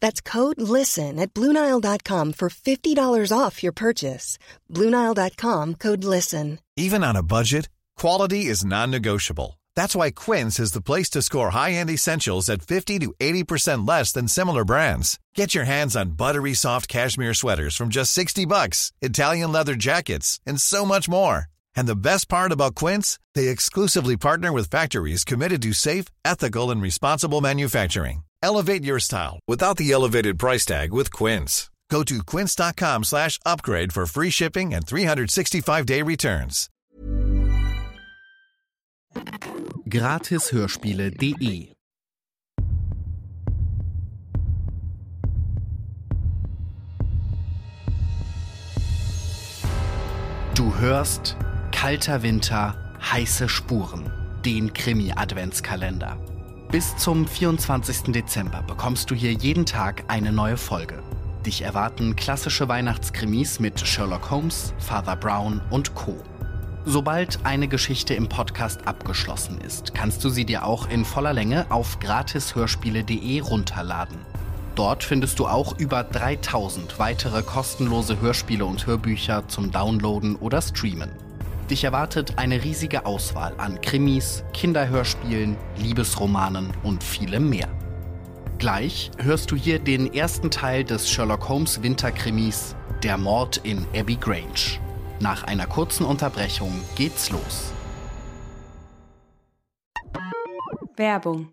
That's code LISTEN at Bluenile.com for $50 off your purchase. Bluenile.com code LISTEN. Even on a budget, quality is non negotiable. That's why Quince is the place to score high end essentials at 50 to 80% less than similar brands. Get your hands on buttery soft cashmere sweaters from just 60 bucks, Italian leather jackets, and so much more. And the best part about Quince, they exclusively partner with factories committed to safe, ethical, and responsible manufacturing. Elevate your style without the elevated price tag with Quince. Go to quince.com slash upgrade for free shipping and 365-day returns. Gratishörspiele.de Du hörst Kalter Winter, heiße Spuren, den Krimi-Adventskalender. Bis zum 24. Dezember bekommst du hier jeden Tag eine neue Folge. Dich erwarten klassische Weihnachtskrimis mit Sherlock Holmes, Father Brown und Co. Sobald eine Geschichte im Podcast abgeschlossen ist, kannst du sie dir auch in voller Länge auf gratishörspiele.de runterladen. Dort findest du auch über 3000 weitere kostenlose Hörspiele und Hörbücher zum Downloaden oder Streamen. Dich erwartet eine riesige Auswahl an Krimis, Kinderhörspielen, Liebesromanen und vielem mehr. Gleich hörst du hier den ersten Teil des Sherlock Holmes Winterkrimis Der Mord in Abbey Grange. Nach einer kurzen Unterbrechung geht's los. Werbung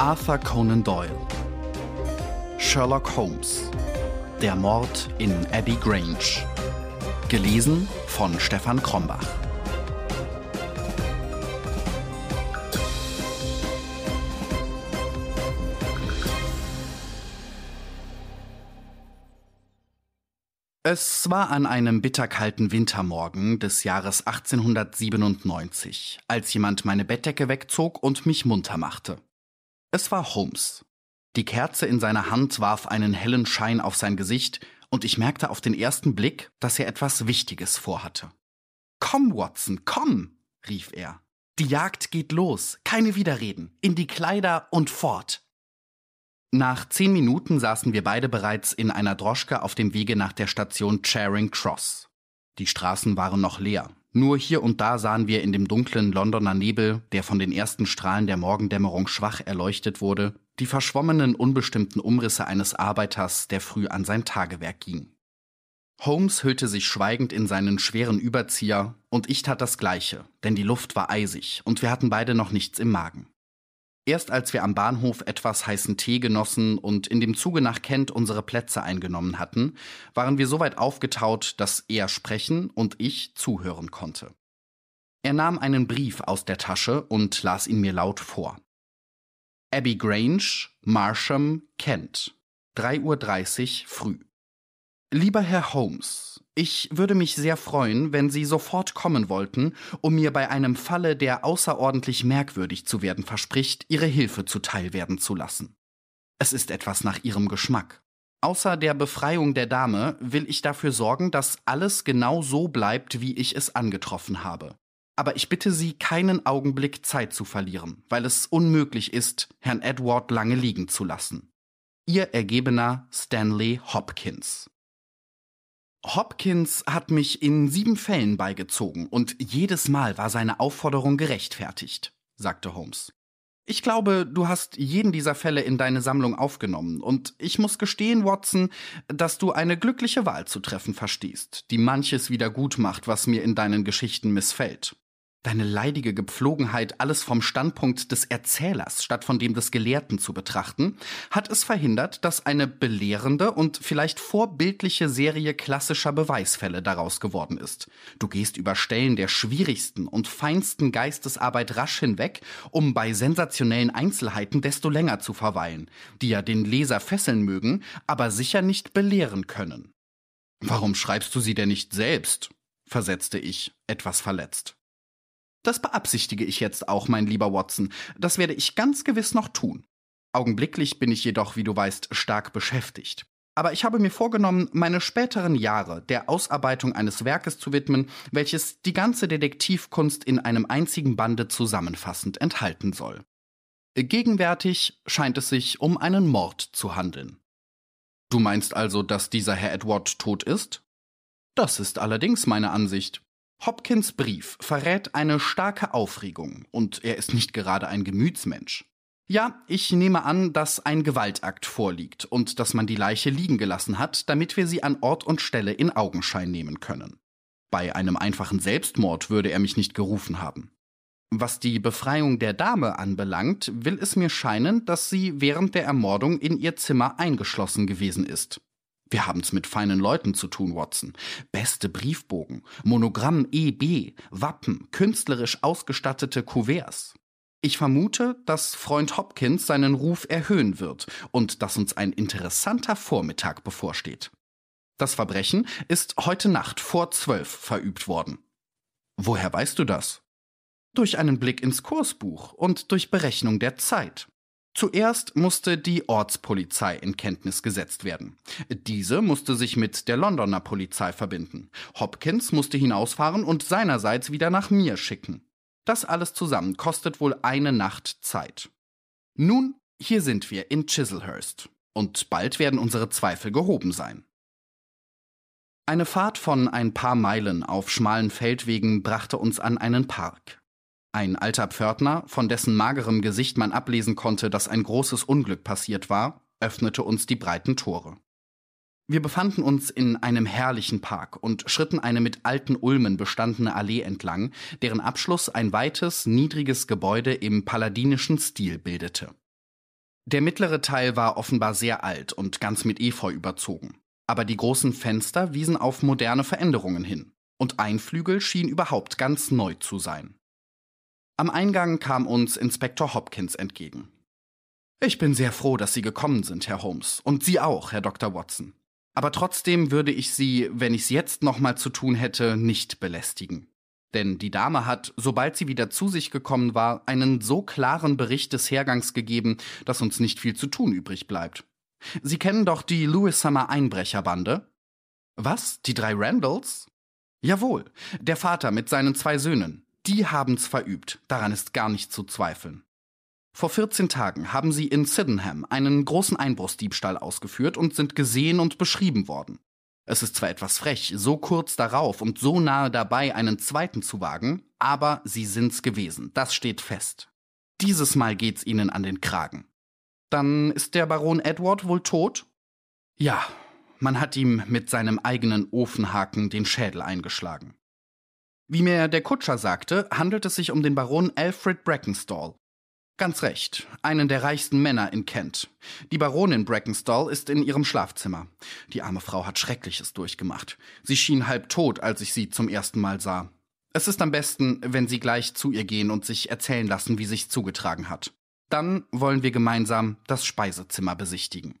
Arthur Conan Doyle. Sherlock Holmes. Der Mord in Abbey Grange. Gelesen von Stefan Krombach. Es war an einem bitterkalten Wintermorgen des Jahres 1897, als jemand meine Bettdecke wegzog und mich munter machte. Es war Holmes. Die Kerze in seiner Hand warf einen hellen Schein auf sein Gesicht, und ich merkte auf den ersten Blick, dass er etwas Wichtiges vorhatte. Komm, Watson, komm, rief er. Die Jagd geht los, keine Widerreden, in die Kleider und fort. Nach zehn Minuten saßen wir beide bereits in einer Droschke auf dem Wege nach der Station Charing Cross. Die Straßen waren noch leer, nur hier und da sahen wir in dem dunklen Londoner Nebel, der von den ersten Strahlen der Morgendämmerung schwach erleuchtet wurde, die verschwommenen, unbestimmten Umrisse eines Arbeiters, der früh an sein Tagewerk ging. Holmes hüllte sich schweigend in seinen schweren Überzieher, und ich tat das gleiche, denn die Luft war eisig und wir hatten beide noch nichts im Magen. Erst als wir am Bahnhof etwas heißen Tee genossen und in dem Zuge nach Kent unsere Plätze eingenommen hatten, waren wir so weit aufgetaut, dass er sprechen und ich zuhören konnte. Er nahm einen Brief aus der Tasche und las ihn mir laut vor. Abbey Grange, Marsham, Kent. 3.30 Uhr früh. Lieber Herr Holmes, ich würde mich sehr freuen, wenn Sie sofort kommen wollten, um mir bei einem Falle, der außerordentlich merkwürdig zu werden verspricht, Ihre Hilfe zuteil werden zu lassen. Es ist etwas nach Ihrem Geschmack. Außer der Befreiung der Dame will ich dafür sorgen, dass alles genau so bleibt, wie ich es angetroffen habe. Aber ich bitte Sie, keinen Augenblick Zeit zu verlieren, weil es unmöglich ist, Herrn Edward lange liegen zu lassen. Ihr Ergebener Stanley Hopkins. Hopkins hat mich in sieben Fällen beigezogen und jedes Mal war seine Aufforderung gerechtfertigt, sagte Holmes. Ich glaube, du hast jeden dieser Fälle in deine Sammlung aufgenommen, und ich muss gestehen, Watson, dass du eine glückliche Wahl zu treffen verstehst, die manches wieder gut macht, was mir in deinen Geschichten missfällt. Deine leidige Gepflogenheit, alles vom Standpunkt des Erzählers statt von dem des Gelehrten zu betrachten, hat es verhindert, dass eine belehrende und vielleicht vorbildliche Serie klassischer Beweisfälle daraus geworden ist. Du gehst über Stellen der schwierigsten und feinsten Geistesarbeit rasch hinweg, um bei sensationellen Einzelheiten desto länger zu verweilen, die ja den Leser fesseln mögen, aber sicher nicht belehren können. Warum schreibst du sie denn nicht selbst? versetzte ich, etwas verletzt. Das beabsichtige ich jetzt auch, mein lieber Watson. Das werde ich ganz gewiss noch tun. Augenblicklich bin ich jedoch, wie du weißt, stark beschäftigt. Aber ich habe mir vorgenommen, meine späteren Jahre der Ausarbeitung eines Werkes zu widmen, welches die ganze Detektivkunst in einem einzigen Bande zusammenfassend enthalten soll. Gegenwärtig scheint es sich um einen Mord zu handeln. Du meinst also, dass dieser Herr Edward tot ist? Das ist allerdings meine Ansicht. Hopkins Brief verrät eine starke Aufregung und er ist nicht gerade ein Gemütsmensch. Ja, ich nehme an, dass ein Gewaltakt vorliegt und dass man die Leiche liegen gelassen hat, damit wir sie an Ort und Stelle in Augenschein nehmen können. Bei einem einfachen Selbstmord würde er mich nicht gerufen haben. Was die Befreiung der Dame anbelangt, will es mir scheinen, dass sie während der Ermordung in ihr Zimmer eingeschlossen gewesen ist. Wir haben's mit feinen Leuten zu tun, Watson. Beste Briefbogen, Monogramm EB, Wappen, künstlerisch ausgestattete Kuverts. Ich vermute, dass Freund Hopkins seinen Ruf erhöhen wird und dass uns ein interessanter Vormittag bevorsteht. Das Verbrechen ist heute Nacht vor zwölf verübt worden. Woher weißt du das? Durch einen Blick ins Kursbuch und durch Berechnung der Zeit. Zuerst musste die Ortspolizei in Kenntnis gesetzt werden. Diese musste sich mit der Londoner Polizei verbinden. Hopkins musste hinausfahren und seinerseits wieder nach mir schicken. Das alles zusammen kostet wohl eine Nacht Zeit. Nun, hier sind wir in Chislehurst. Und bald werden unsere Zweifel gehoben sein. Eine Fahrt von ein paar Meilen auf schmalen Feldwegen brachte uns an einen Park. Ein alter Pförtner, von dessen magerem Gesicht man ablesen konnte, dass ein großes Unglück passiert war, öffnete uns die breiten Tore. Wir befanden uns in einem herrlichen Park und schritten eine mit alten Ulmen bestandene Allee entlang, deren Abschluss ein weites, niedriges Gebäude im palladinischen Stil bildete. Der mittlere Teil war offenbar sehr alt und ganz mit Efeu überzogen, aber die großen Fenster wiesen auf moderne Veränderungen hin, und ein Flügel schien überhaupt ganz neu zu sein. Am Eingang kam uns Inspektor Hopkins entgegen. Ich bin sehr froh, dass Sie gekommen sind, Herr Holmes, und Sie auch, Herr Dr. Watson. Aber trotzdem würde ich Sie, wenn ich's jetzt nochmal zu tun hätte, nicht belästigen. Denn die Dame hat, sobald sie wieder zu sich gekommen war, einen so klaren Bericht des Hergangs gegeben, dass uns nicht viel zu tun übrig bleibt. Sie kennen doch die Lewis Summer Einbrecherbande? Was? Die drei Randalls? Jawohl, der Vater mit seinen zwei Söhnen. Die haben's verübt, daran ist gar nicht zu zweifeln. Vor 14 Tagen haben sie in Sydenham einen großen Einbruchsdiebstahl ausgeführt und sind gesehen und beschrieben worden. Es ist zwar etwas frech, so kurz darauf und so nahe dabei einen zweiten zu wagen, aber sie sind's gewesen, das steht fest. Dieses Mal geht's ihnen an den Kragen. Dann ist der Baron Edward wohl tot? Ja, man hat ihm mit seinem eigenen Ofenhaken den Schädel eingeschlagen. Wie mir der Kutscher sagte, handelt es sich um den Baron Alfred Brackenstall. Ganz recht, einen der reichsten Männer in Kent. Die Baronin Brackenstall ist in ihrem Schlafzimmer. Die arme Frau hat Schreckliches durchgemacht. Sie schien halb tot, als ich sie zum ersten Mal sah. Es ist am besten, wenn Sie gleich zu ihr gehen und sich erzählen lassen, wie sich zugetragen hat. Dann wollen wir gemeinsam das Speisezimmer besichtigen.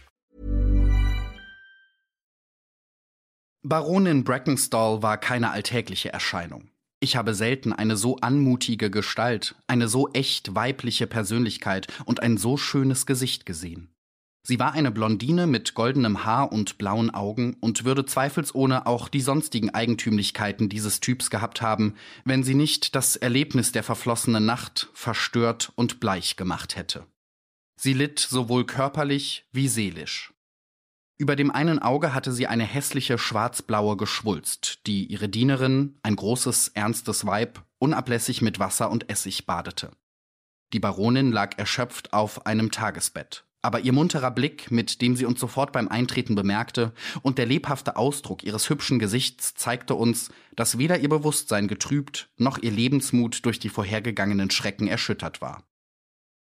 Baronin Brackenstall war keine alltägliche Erscheinung. Ich habe selten eine so anmutige Gestalt, eine so echt weibliche Persönlichkeit und ein so schönes Gesicht gesehen. Sie war eine Blondine mit goldenem Haar und blauen Augen und würde zweifelsohne auch die sonstigen Eigentümlichkeiten dieses Typs gehabt haben, wenn sie nicht das Erlebnis der verflossenen Nacht verstört und bleich gemacht hätte. Sie litt sowohl körperlich wie seelisch. Über dem einen Auge hatte sie eine hässliche schwarzblaue Geschwulst, die ihre Dienerin, ein großes, ernstes Weib, unablässig mit Wasser und Essig badete. Die Baronin lag erschöpft auf einem Tagesbett, aber ihr munterer Blick, mit dem sie uns sofort beim Eintreten bemerkte, und der lebhafte Ausdruck ihres hübschen Gesichts zeigte uns, dass weder ihr Bewusstsein getrübt, noch ihr Lebensmut durch die vorhergegangenen Schrecken erschüttert war.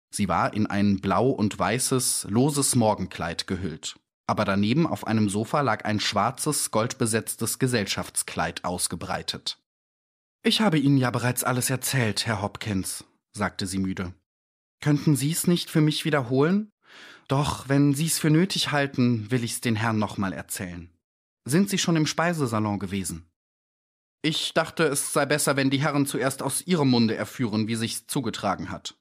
Sie war in ein blau und weißes, loses Morgenkleid gehüllt, aber daneben auf einem Sofa lag ein schwarzes, goldbesetztes Gesellschaftskleid ausgebreitet. Ich habe Ihnen ja bereits alles erzählt, Herr Hopkins, sagte sie müde. Könnten Sie es nicht für mich wiederholen? Doch, wenn Sie es für nötig halten, will ich's den Herrn nochmal erzählen. Sind Sie schon im Speisesalon gewesen? Ich dachte, es sei besser, wenn die Herren zuerst aus Ihrem Munde erführen, wie sich's zugetragen hat.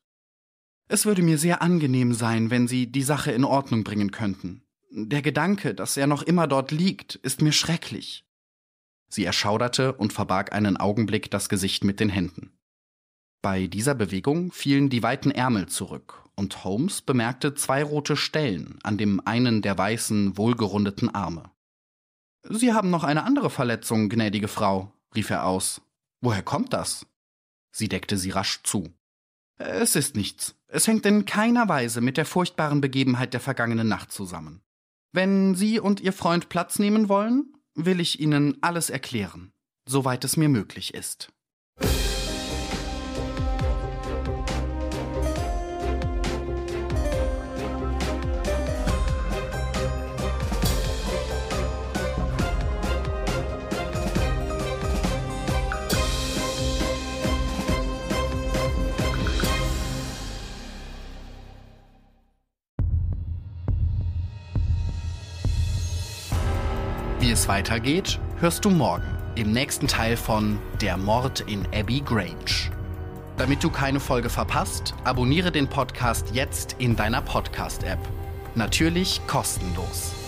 Es würde mir sehr angenehm sein, wenn Sie die Sache in Ordnung bringen könnten. Der Gedanke, dass er noch immer dort liegt, ist mir schrecklich. Sie erschauderte und verbarg einen Augenblick das Gesicht mit den Händen. Bei dieser Bewegung fielen die weiten Ärmel zurück, und Holmes bemerkte zwei rote Stellen an dem einen der weißen, wohlgerundeten Arme. Sie haben noch eine andere Verletzung, gnädige Frau, rief er aus. Woher kommt das? Sie deckte sie rasch zu. Es ist nichts. Es hängt in keiner Weise mit der furchtbaren Begebenheit der vergangenen Nacht zusammen. Wenn Sie und Ihr Freund Platz nehmen wollen, will ich Ihnen alles erklären, soweit es mir möglich ist. Weitergeht, hörst du morgen im nächsten Teil von Der Mord in Abbey Grange. Damit du keine Folge verpasst, abonniere den Podcast jetzt in deiner Podcast-App. Natürlich kostenlos.